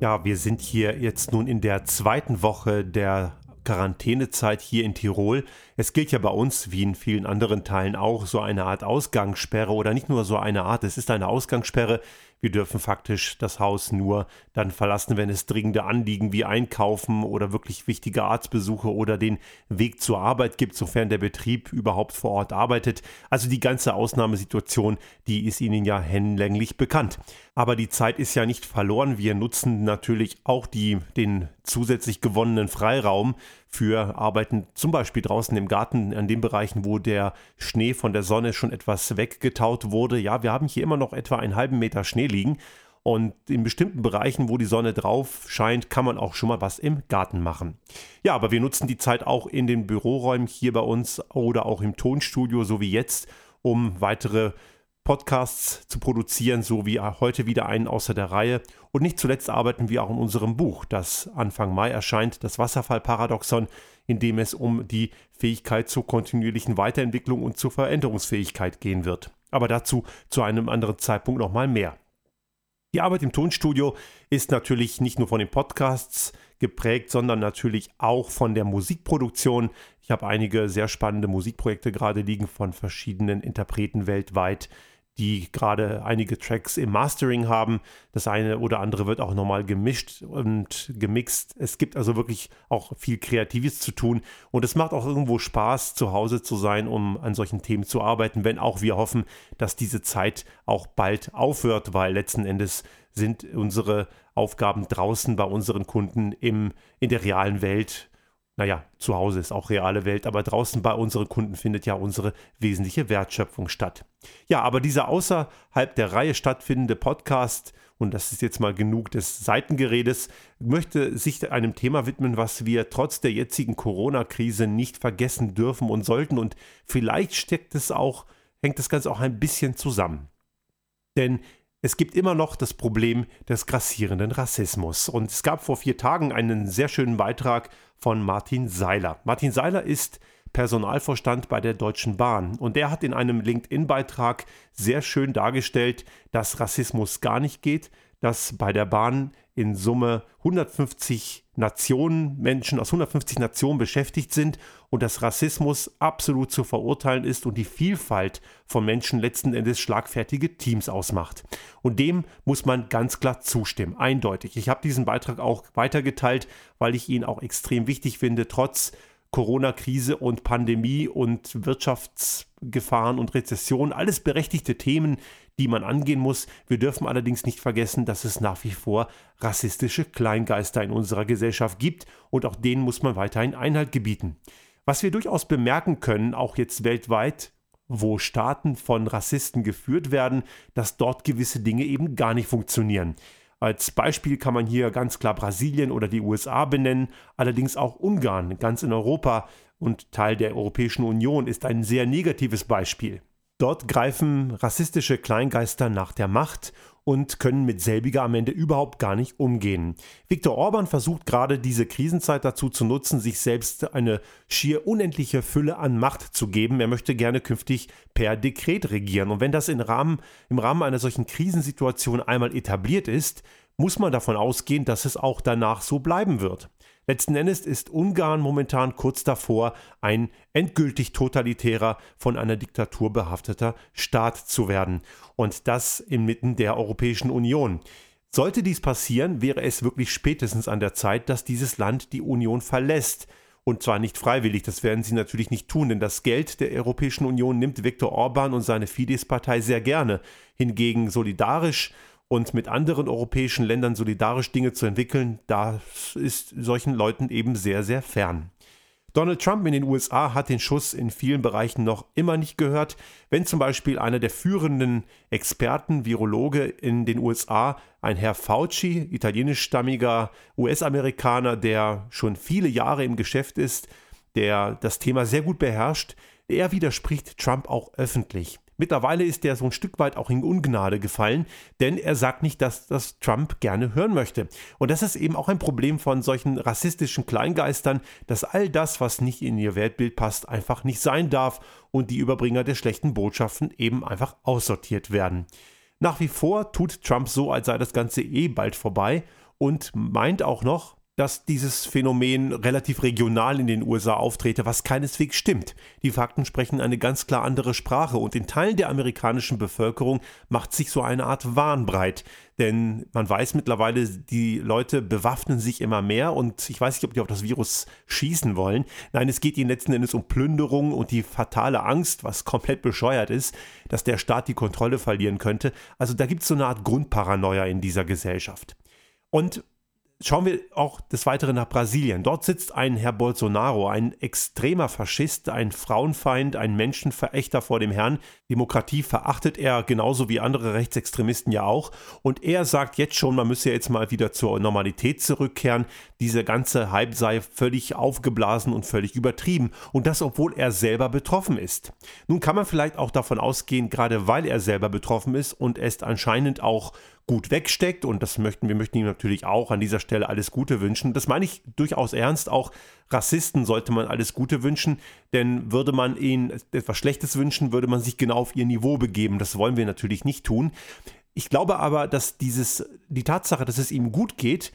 Ja, wir sind hier jetzt nun in der zweiten Woche der Quarantänezeit hier in Tirol. Es gilt ja bei uns, wie in vielen anderen Teilen auch, so eine Art Ausgangssperre oder nicht nur so eine Art, es ist eine Ausgangssperre. Wir dürfen faktisch das Haus nur dann verlassen, wenn es dringende Anliegen wie Einkaufen oder wirklich wichtige Arztbesuche oder den Weg zur Arbeit gibt, sofern der Betrieb überhaupt vor Ort arbeitet. Also die ganze Ausnahmesituation, die ist Ihnen ja hinlänglich bekannt. Aber die Zeit ist ja nicht verloren. Wir nutzen natürlich auch die, den zusätzlich gewonnenen Freiraum für Arbeiten, zum Beispiel draußen im Garten, an den Bereichen, wo der Schnee von der Sonne schon etwas weggetaut wurde. Ja, wir haben hier immer noch etwa einen halben Meter Schnee liegen. Und in bestimmten Bereichen, wo die Sonne drauf scheint, kann man auch schon mal was im Garten machen. Ja, aber wir nutzen die Zeit auch in den Büroräumen hier bei uns oder auch im Tonstudio, so wie jetzt, um weitere Podcasts zu produzieren, so wie heute wieder einen außer der Reihe. Und nicht zuletzt arbeiten wir auch in unserem Buch, das Anfang Mai erscheint, das Wasserfallparadoxon, in dem es um die Fähigkeit zur kontinuierlichen Weiterentwicklung und zur Veränderungsfähigkeit gehen wird. Aber dazu zu einem anderen Zeitpunkt nochmal mehr. Die Arbeit im Tonstudio ist natürlich nicht nur von den Podcasts geprägt, sondern natürlich auch von der Musikproduktion. Ich habe einige sehr spannende Musikprojekte gerade liegen von verschiedenen Interpreten weltweit, die gerade einige Tracks im Mastering haben. Das eine oder andere wird auch nochmal gemischt und gemixt. Es gibt also wirklich auch viel Kreatives zu tun und es macht auch irgendwo Spaß, zu Hause zu sein, um an solchen Themen zu arbeiten, wenn auch wir hoffen, dass diese Zeit auch bald aufhört, weil letzten Endes sind unsere Aufgaben draußen bei unseren Kunden im, in der realen Welt naja, zu Hause ist auch reale Welt, aber draußen bei unseren Kunden findet ja unsere wesentliche Wertschöpfung statt. Ja, aber dieser außerhalb der Reihe stattfindende Podcast, und das ist jetzt mal genug des Seitengeredes, möchte sich einem Thema widmen, was wir trotz der jetzigen Corona-Krise nicht vergessen dürfen und sollten. Und vielleicht steckt es auch, hängt das Ganze auch ein bisschen zusammen. Denn es gibt immer noch das Problem des grassierenden Rassismus. Und es gab vor vier Tagen einen sehr schönen Beitrag von Martin Seiler. Martin Seiler ist Personalvorstand bei der Deutschen Bahn. Und der hat in einem LinkedIn-Beitrag sehr schön dargestellt, dass Rassismus gar nicht geht, dass bei der Bahn in Summe 150 Nationen, Menschen aus 150 Nationen beschäftigt sind und dass Rassismus absolut zu verurteilen ist und die Vielfalt von Menschen letzten Endes schlagfertige Teams ausmacht. Und dem muss man ganz klar zustimmen, eindeutig. Ich habe diesen Beitrag auch weitergeteilt, weil ich ihn auch extrem wichtig finde, trotz Corona-Krise und Pandemie und Wirtschaftsgefahren und Rezession, alles berechtigte Themen, die man angehen muss. Wir dürfen allerdings nicht vergessen, dass es nach wie vor rassistische Kleingeister in unserer Gesellschaft gibt und auch denen muss man weiterhin Einhalt gebieten. Was wir durchaus bemerken können, auch jetzt weltweit, wo Staaten von Rassisten geführt werden, dass dort gewisse Dinge eben gar nicht funktionieren. Als Beispiel kann man hier ganz klar Brasilien oder die USA benennen, allerdings auch Ungarn, ganz in Europa und Teil der Europäischen Union ist ein sehr negatives Beispiel. Dort greifen rassistische Kleingeister nach der Macht und können mit selbiger am Ende überhaupt gar nicht umgehen. Viktor Orban versucht gerade diese Krisenzeit dazu zu nutzen, sich selbst eine schier unendliche Fülle an Macht zu geben. Er möchte gerne künftig per Dekret regieren. Und wenn das im Rahmen, im Rahmen einer solchen Krisensituation einmal etabliert ist, muss man davon ausgehen, dass es auch danach so bleiben wird. Letzten Endes ist Ungarn momentan kurz davor, ein endgültig totalitärer, von einer Diktatur behafteter Staat zu werden. Und das inmitten der Europäischen Union. Sollte dies passieren, wäre es wirklich spätestens an der Zeit, dass dieses Land die Union verlässt. Und zwar nicht freiwillig, das werden sie natürlich nicht tun, denn das Geld der Europäischen Union nimmt Viktor Orban und seine Fidesz-Partei sehr gerne. Hingegen solidarisch und mit anderen europäischen Ländern solidarisch Dinge zu entwickeln, das ist solchen Leuten eben sehr, sehr fern. Donald Trump in den USA hat den Schuss in vielen Bereichen noch immer nicht gehört. Wenn zum Beispiel einer der führenden Experten, Virologe in den USA, ein Herr Fauci, italienischstammiger US-Amerikaner, der schon viele Jahre im Geschäft ist, der das Thema sehr gut beherrscht, er widerspricht Trump auch öffentlich. Mittlerweile ist er so ein Stück weit auch in Ungnade gefallen, denn er sagt nicht, dass das Trump gerne hören möchte. Und das ist eben auch ein Problem von solchen rassistischen Kleingeistern, dass all das, was nicht in ihr Weltbild passt, einfach nicht sein darf und die Überbringer der schlechten Botschaften eben einfach aussortiert werden. Nach wie vor tut Trump so, als sei das Ganze eh bald vorbei und meint auch noch, dass dieses Phänomen relativ regional in den USA auftrete, was keineswegs stimmt. Die Fakten sprechen eine ganz klar andere Sprache und in Teilen der amerikanischen Bevölkerung macht sich so eine Art Wahn breit. Denn man weiß mittlerweile, die Leute bewaffnen sich immer mehr und ich weiß nicht, ob die auf das Virus schießen wollen. Nein, es geht ihnen letzten Endes um Plünderung und die fatale Angst, was komplett bescheuert ist, dass der Staat die Kontrolle verlieren könnte. Also da gibt es so eine Art Grundparanoia in dieser Gesellschaft. Und Schauen wir auch des Weiteren nach Brasilien. Dort sitzt ein Herr Bolsonaro, ein extremer Faschist, ein Frauenfeind, ein Menschenverächter vor dem Herrn. Demokratie verachtet er genauso wie andere Rechtsextremisten ja auch. Und er sagt jetzt schon, man müsse jetzt mal wieder zur Normalität zurückkehren. Dieser ganze Hype sei völlig aufgeblasen und völlig übertrieben. Und das, obwohl er selber betroffen ist. Nun kann man vielleicht auch davon ausgehen, gerade weil er selber betroffen ist und es anscheinend auch gut wegsteckt und das möchten wir möchten ihm natürlich auch an dieser Stelle alles Gute wünschen. Das meine ich durchaus ernst. Auch Rassisten sollte man alles Gute wünschen, denn würde man ihnen etwas Schlechtes wünschen, würde man sich genau auf ihr Niveau begeben. Das wollen wir natürlich nicht tun. Ich glaube aber, dass dieses die Tatsache, dass es ihm gut geht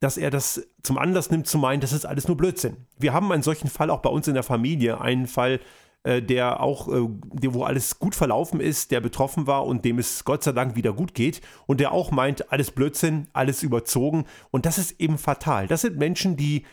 dass er das zum Anlass nimmt zu meinen, das ist alles nur Blödsinn. Wir haben einen solchen Fall auch bei uns in der Familie, einen Fall, der auch, äh, wo alles gut verlaufen ist, der betroffen war und dem es Gott sei Dank wieder gut geht und der auch meint, alles Blödsinn, alles überzogen und das ist eben fatal. Das sind Menschen, die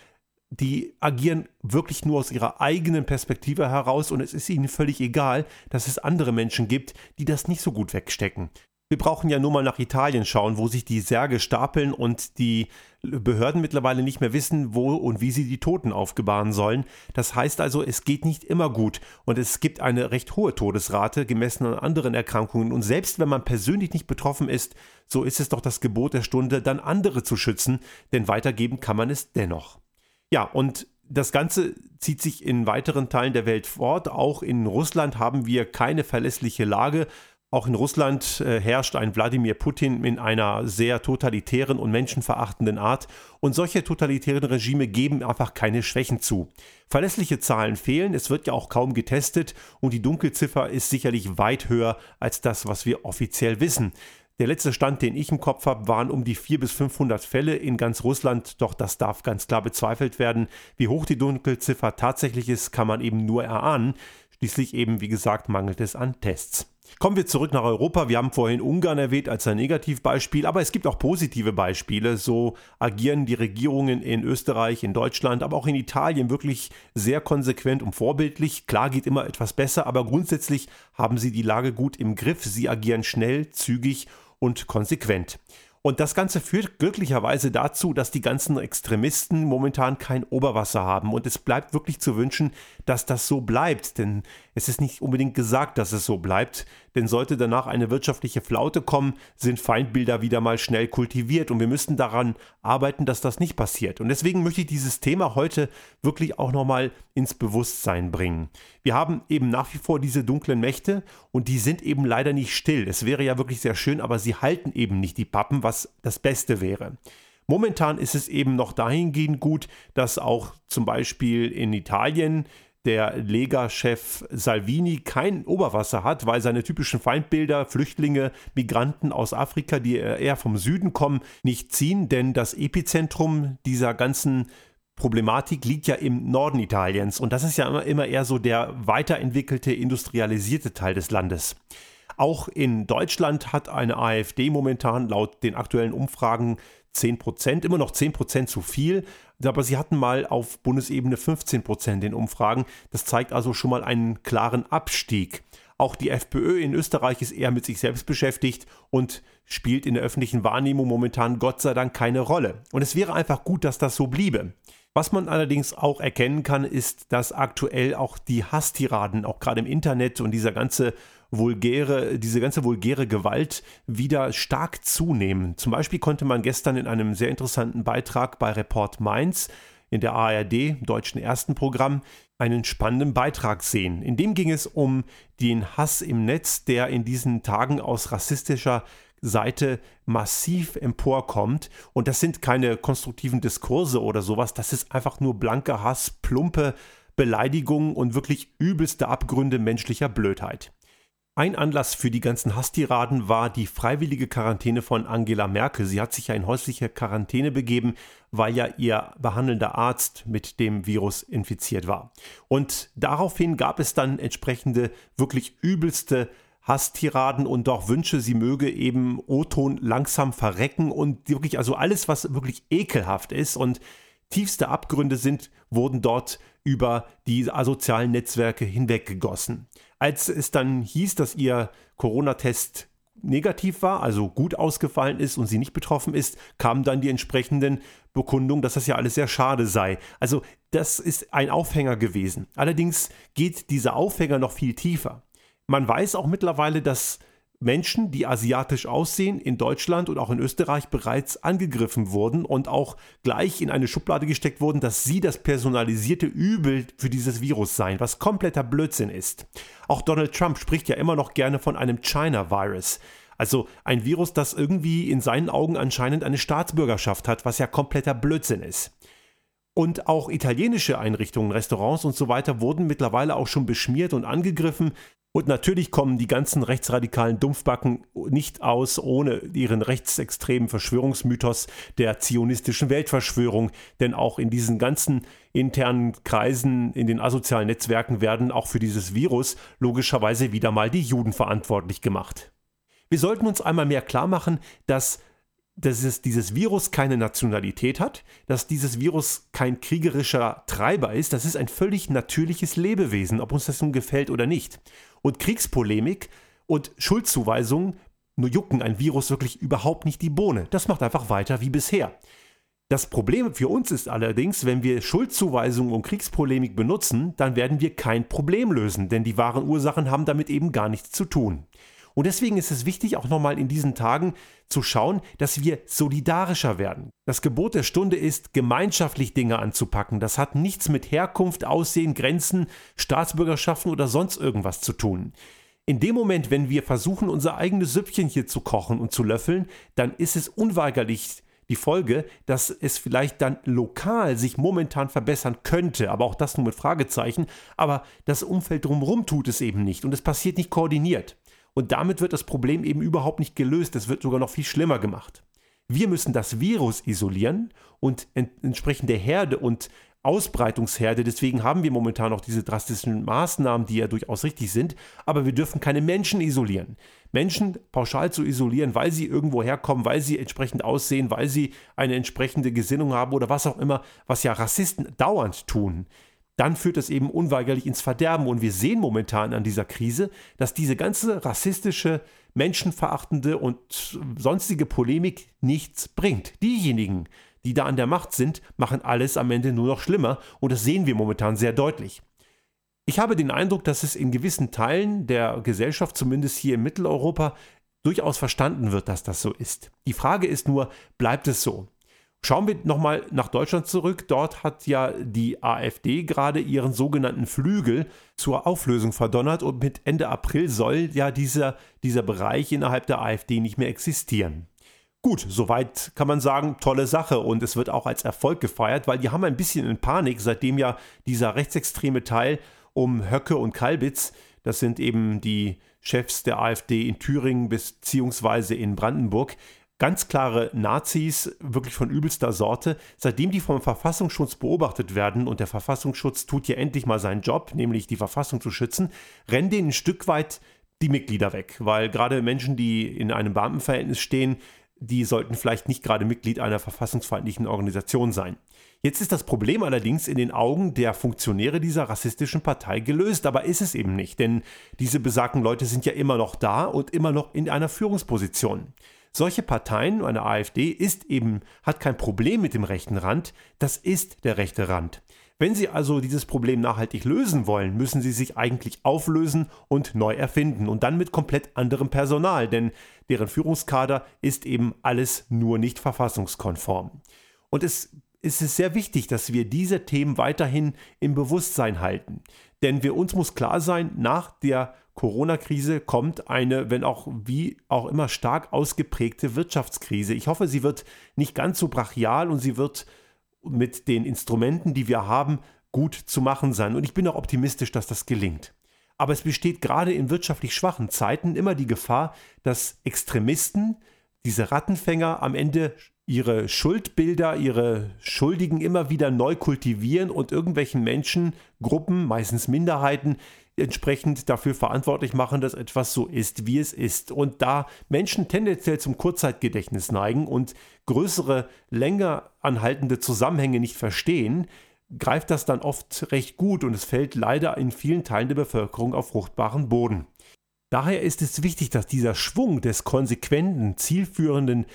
die agieren wirklich nur aus ihrer eigenen Perspektive heraus und es ist ihnen völlig egal, dass es andere Menschen gibt, die das nicht so gut wegstecken. Wir brauchen ja nur mal nach Italien schauen, wo sich die Särge stapeln und die Behörden mittlerweile nicht mehr wissen, wo und wie sie die Toten aufgebahren sollen. Das heißt also, es geht nicht immer gut und es gibt eine recht hohe Todesrate gemessen an anderen Erkrankungen. Und selbst wenn man persönlich nicht betroffen ist, so ist es doch das Gebot der Stunde, dann andere zu schützen, denn weitergeben kann man es dennoch. Ja, und das Ganze zieht sich in weiteren Teilen der Welt fort. Auch in Russland haben wir keine verlässliche Lage. Auch in Russland äh, herrscht ein Wladimir Putin in einer sehr totalitären und menschenverachtenden Art und solche totalitären Regime geben einfach keine Schwächen zu. Verlässliche Zahlen fehlen, es wird ja auch kaum getestet und die Dunkelziffer ist sicherlich weit höher als das, was wir offiziell wissen. Der letzte Stand, den ich im Kopf habe, waren um die 400 bis 500 Fälle in ganz Russland, doch das darf ganz klar bezweifelt werden. Wie hoch die Dunkelziffer tatsächlich ist, kann man eben nur erahnen. Schließlich eben, wie gesagt, mangelt es an Tests. Kommen wir zurück nach Europa. Wir haben vorhin Ungarn erwähnt als ein Negativbeispiel, aber es gibt auch positive Beispiele. So agieren die Regierungen in Österreich, in Deutschland, aber auch in Italien wirklich sehr konsequent und vorbildlich. Klar geht immer etwas besser, aber grundsätzlich haben sie die Lage gut im Griff. Sie agieren schnell, zügig und konsequent. Und das Ganze führt glücklicherweise dazu, dass die ganzen Extremisten momentan kein Oberwasser haben. Und es bleibt wirklich zu wünschen, dass das so bleibt. Denn es ist nicht unbedingt gesagt, dass es so bleibt. Denn sollte danach eine wirtschaftliche Flaute kommen, sind Feindbilder wieder mal schnell kultiviert. Und wir müssen daran arbeiten, dass das nicht passiert. Und deswegen möchte ich dieses Thema heute wirklich auch nochmal ins Bewusstsein bringen. Wir haben eben nach wie vor diese dunklen Mächte und die sind eben leider nicht still. Es wäre ja wirklich sehr schön, aber sie halten eben nicht die Pappen, was das Beste wäre. Momentan ist es eben noch dahingehend gut, dass auch zum Beispiel in Italien der Lega-Chef Salvini kein Oberwasser hat, weil seine typischen Feindbilder, Flüchtlinge, Migranten aus Afrika, die eher vom Süden kommen, nicht ziehen, denn das Epizentrum dieser ganzen Problematik liegt ja im Norden Italiens. Und das ist ja immer, eher so der weiterentwickelte, industrialisierte Teil des Landes. Auch in Deutschland hat eine AfD momentan laut den aktuellen Umfragen 10 Prozent, immer noch 10 Prozent zu viel, aber sie hatten mal auf Bundesebene 15 Prozent in Umfragen. Das zeigt also schon mal einen klaren Abstieg. Auch die FPÖ in Österreich ist eher mit sich selbst beschäftigt und spielt in der öffentlichen Wahrnehmung momentan Gott sei Dank keine Rolle. Und es wäre einfach gut, dass das so bliebe. Was man allerdings auch erkennen kann, ist, dass aktuell auch die Hasstiraden, auch gerade im Internet und dieser ganze vulgäre, diese ganze vulgäre Gewalt wieder stark zunehmen. Zum Beispiel konnte man gestern in einem sehr interessanten Beitrag bei Report Mainz in der ARD, deutschen ersten Programm, einen spannenden Beitrag sehen. In dem ging es um den Hass im Netz, der in diesen Tagen aus rassistischer Seite massiv emporkommt. Und das sind keine konstruktiven Diskurse oder sowas, das ist einfach nur blanker Hass, plumpe Beleidigungen und wirklich übelste Abgründe menschlicher Blödheit. Ein Anlass für die ganzen Hasstiraden war die freiwillige Quarantäne von Angela Merkel. Sie hat sich ja in häusliche Quarantäne begeben, weil ja ihr behandelnder Arzt mit dem Virus infiziert war. Und daraufhin gab es dann entsprechende wirklich übelste Hasstiraden und auch Wünsche, sie möge eben O-Ton langsam verrecken und wirklich, also alles, was wirklich ekelhaft ist und tiefste Abgründe sind, wurden dort über die asozialen Netzwerke hinweggegossen. Als es dann hieß, dass ihr Corona-Test negativ war, also gut ausgefallen ist und sie nicht betroffen ist, kamen dann die entsprechenden Bekundungen, dass das ja alles sehr schade sei. Also das ist ein Aufhänger gewesen. Allerdings geht dieser Aufhänger noch viel tiefer. Man weiß auch mittlerweile, dass Menschen, die asiatisch aussehen, in Deutschland und auch in Österreich bereits angegriffen wurden und auch gleich in eine Schublade gesteckt wurden, dass sie das personalisierte Übel für dieses Virus seien, was kompletter Blödsinn ist. Auch Donald Trump spricht ja immer noch gerne von einem China-Virus. Also ein Virus, das irgendwie in seinen Augen anscheinend eine Staatsbürgerschaft hat, was ja kompletter Blödsinn ist. Und auch italienische Einrichtungen, Restaurants und so weiter wurden mittlerweile auch schon beschmiert und angegriffen. Und natürlich kommen die ganzen rechtsradikalen Dumpfbacken nicht aus ohne ihren rechtsextremen Verschwörungsmythos der zionistischen Weltverschwörung. Denn auch in diesen ganzen internen Kreisen, in den asozialen Netzwerken werden auch für dieses Virus logischerweise wieder mal die Juden verantwortlich gemacht. Wir sollten uns einmal mehr klar machen, dass dass es, dieses Virus keine Nationalität hat, dass dieses Virus kein kriegerischer Treiber ist, das ist ein völlig natürliches Lebewesen, ob uns das nun gefällt oder nicht. Und Kriegspolemik und Schuldzuweisungen nur jucken ein Virus wirklich überhaupt nicht die Bohne. Das macht einfach weiter wie bisher. Das Problem für uns ist allerdings, wenn wir Schuldzuweisungen und Kriegspolemik benutzen, dann werden wir kein Problem lösen, denn die wahren Ursachen haben damit eben gar nichts zu tun. Und deswegen ist es wichtig, auch nochmal in diesen Tagen zu schauen, dass wir solidarischer werden. Das Gebot der Stunde ist, gemeinschaftlich Dinge anzupacken. Das hat nichts mit Herkunft, Aussehen, Grenzen, Staatsbürgerschaften oder sonst irgendwas zu tun. In dem Moment, wenn wir versuchen, unser eigenes Süppchen hier zu kochen und zu löffeln, dann ist es unweigerlich die Folge, dass es vielleicht dann lokal sich momentan verbessern könnte, aber auch das nur mit Fragezeichen, aber das Umfeld drumherum tut es eben nicht und es passiert nicht koordiniert. Und damit wird das Problem eben überhaupt nicht gelöst, es wird sogar noch viel schlimmer gemacht. Wir müssen das Virus isolieren und entsprechend der Herde und Ausbreitungsherde. Deswegen haben wir momentan auch diese drastischen Maßnahmen, die ja durchaus richtig sind. Aber wir dürfen keine Menschen isolieren. Menschen pauschal zu isolieren, weil sie irgendwo herkommen, weil sie entsprechend aussehen, weil sie eine entsprechende Gesinnung haben oder was auch immer, was ja Rassisten dauernd tun dann führt es eben unweigerlich ins Verderben. Und wir sehen momentan an dieser Krise, dass diese ganze rassistische, menschenverachtende und sonstige Polemik nichts bringt. Diejenigen, die da an der Macht sind, machen alles am Ende nur noch schlimmer und das sehen wir momentan sehr deutlich. Ich habe den Eindruck, dass es in gewissen Teilen der Gesellschaft, zumindest hier in Mitteleuropa, durchaus verstanden wird, dass das so ist. Die Frage ist nur, bleibt es so? Schauen wir nochmal nach Deutschland zurück. Dort hat ja die AfD gerade ihren sogenannten Flügel zur Auflösung verdonnert und mit Ende April soll ja dieser, dieser Bereich innerhalb der AfD nicht mehr existieren. Gut, soweit kann man sagen, tolle Sache und es wird auch als Erfolg gefeiert, weil die haben ein bisschen in Panik, seitdem ja dieser rechtsextreme Teil um Höcke und Kalbitz, das sind eben die Chefs der AfD in Thüringen bzw. in Brandenburg, ganz klare Nazis, wirklich von übelster Sorte. Seitdem die vom Verfassungsschutz beobachtet werden und der Verfassungsschutz tut ja endlich mal seinen Job, nämlich die Verfassung zu schützen, rennen denen ein Stück weit die Mitglieder weg, weil gerade Menschen, die in einem Beamtenverhältnis stehen, die sollten vielleicht nicht gerade Mitglied einer verfassungsfeindlichen Organisation sein. Jetzt ist das Problem allerdings in den Augen der Funktionäre dieser rassistischen Partei gelöst, aber ist es eben nicht, denn diese besagten Leute sind ja immer noch da und immer noch in einer Führungsposition. Solche Parteien, eine AfD, ist eben, hat kein Problem mit dem rechten Rand, das ist der rechte Rand. Wenn Sie also dieses Problem nachhaltig lösen wollen, müssen Sie sich eigentlich auflösen und neu erfinden und dann mit komplett anderem Personal, denn deren Führungskader ist eben alles nur nicht verfassungskonform. Und es ist es sehr wichtig, dass wir diese Themen weiterhin im Bewusstsein halten. Denn für uns muss klar sein, nach der Corona-Krise kommt eine, wenn auch wie auch immer stark ausgeprägte Wirtschaftskrise. Ich hoffe, sie wird nicht ganz so brachial und sie wird mit den Instrumenten, die wir haben, gut zu machen sein. Und ich bin auch optimistisch, dass das gelingt. Aber es besteht gerade in wirtschaftlich schwachen Zeiten immer die Gefahr, dass Extremisten, diese Rattenfänger am Ende ihre Schuldbilder, ihre Schuldigen immer wieder neu kultivieren und irgendwelchen Menschen, Gruppen, meistens Minderheiten, entsprechend dafür verantwortlich machen, dass etwas so ist, wie es ist. Und da Menschen tendenziell zum Kurzzeitgedächtnis neigen und größere, länger anhaltende Zusammenhänge nicht verstehen, greift das dann oft recht gut und es fällt leider in vielen Teilen der Bevölkerung auf fruchtbaren Boden. Daher ist es wichtig, dass dieser Schwung des konsequenten, zielführenden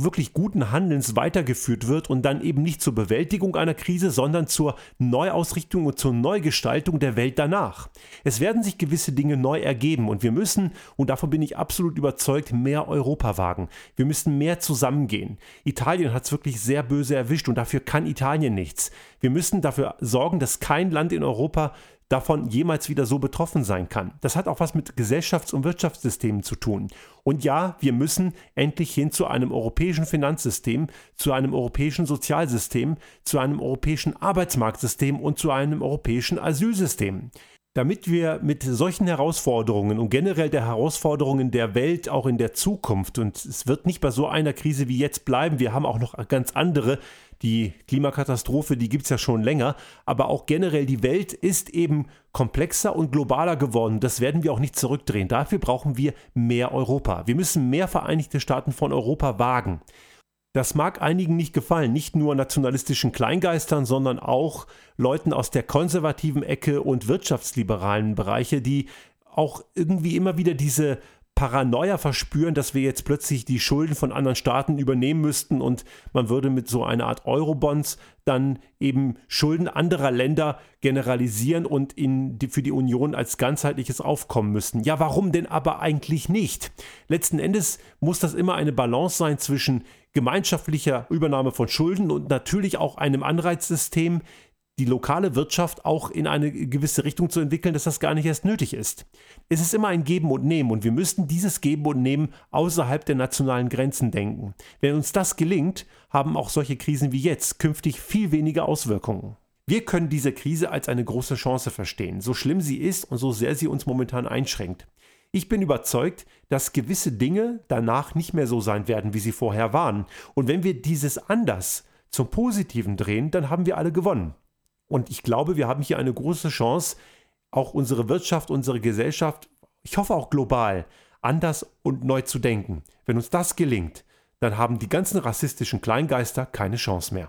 wirklich guten Handelns weitergeführt wird und dann eben nicht zur Bewältigung einer Krise, sondern zur Neuausrichtung und zur Neugestaltung der Welt danach. Es werden sich gewisse Dinge neu ergeben und wir müssen, und davon bin ich absolut überzeugt, mehr Europa wagen. Wir müssen mehr zusammengehen. Italien hat es wirklich sehr böse erwischt und dafür kann Italien nichts. Wir müssen dafür sorgen, dass kein Land in Europa davon jemals wieder so betroffen sein kann. Das hat auch was mit Gesellschafts- und Wirtschaftssystemen zu tun. Und ja, wir müssen endlich hin zu einem europäischen Finanzsystem, zu einem europäischen Sozialsystem, zu einem europäischen Arbeitsmarktsystem und zu einem europäischen Asylsystem. Damit wir mit solchen Herausforderungen und generell der Herausforderungen der Welt auch in der Zukunft, und es wird nicht bei so einer Krise wie jetzt bleiben, wir haben auch noch ganz andere, die Klimakatastrophe, die gibt es ja schon länger, aber auch generell die Welt ist eben komplexer und globaler geworden. Das werden wir auch nicht zurückdrehen. Dafür brauchen wir mehr Europa. Wir müssen mehr Vereinigte Staaten von Europa wagen. Das mag einigen nicht gefallen, nicht nur nationalistischen Kleingeistern, sondern auch Leuten aus der konservativen Ecke und wirtschaftsliberalen Bereiche, die auch irgendwie immer wieder diese Paranoia verspüren, dass wir jetzt plötzlich die Schulden von anderen Staaten übernehmen müssten und man würde mit so einer Art Eurobonds dann eben Schulden anderer Länder generalisieren und in die, für die Union als ganzheitliches aufkommen müssten. Ja, warum denn aber eigentlich nicht? Letzten Endes muss das immer eine Balance sein zwischen gemeinschaftlicher Übernahme von Schulden und natürlich auch einem Anreizsystem, die lokale Wirtschaft auch in eine gewisse Richtung zu entwickeln, dass das gar nicht erst nötig ist. Es ist immer ein Geben und Nehmen und wir müssten dieses Geben und Nehmen außerhalb der nationalen Grenzen denken. Wenn uns das gelingt, haben auch solche Krisen wie jetzt künftig viel weniger Auswirkungen. Wir können diese Krise als eine große Chance verstehen, so schlimm sie ist und so sehr sie uns momentan einschränkt. Ich bin überzeugt, dass gewisse Dinge danach nicht mehr so sein werden, wie sie vorher waren. Und wenn wir dieses anders zum Positiven drehen, dann haben wir alle gewonnen. Und ich glaube, wir haben hier eine große Chance, auch unsere Wirtschaft, unsere Gesellschaft, ich hoffe auch global, anders und neu zu denken. Wenn uns das gelingt, dann haben die ganzen rassistischen Kleingeister keine Chance mehr.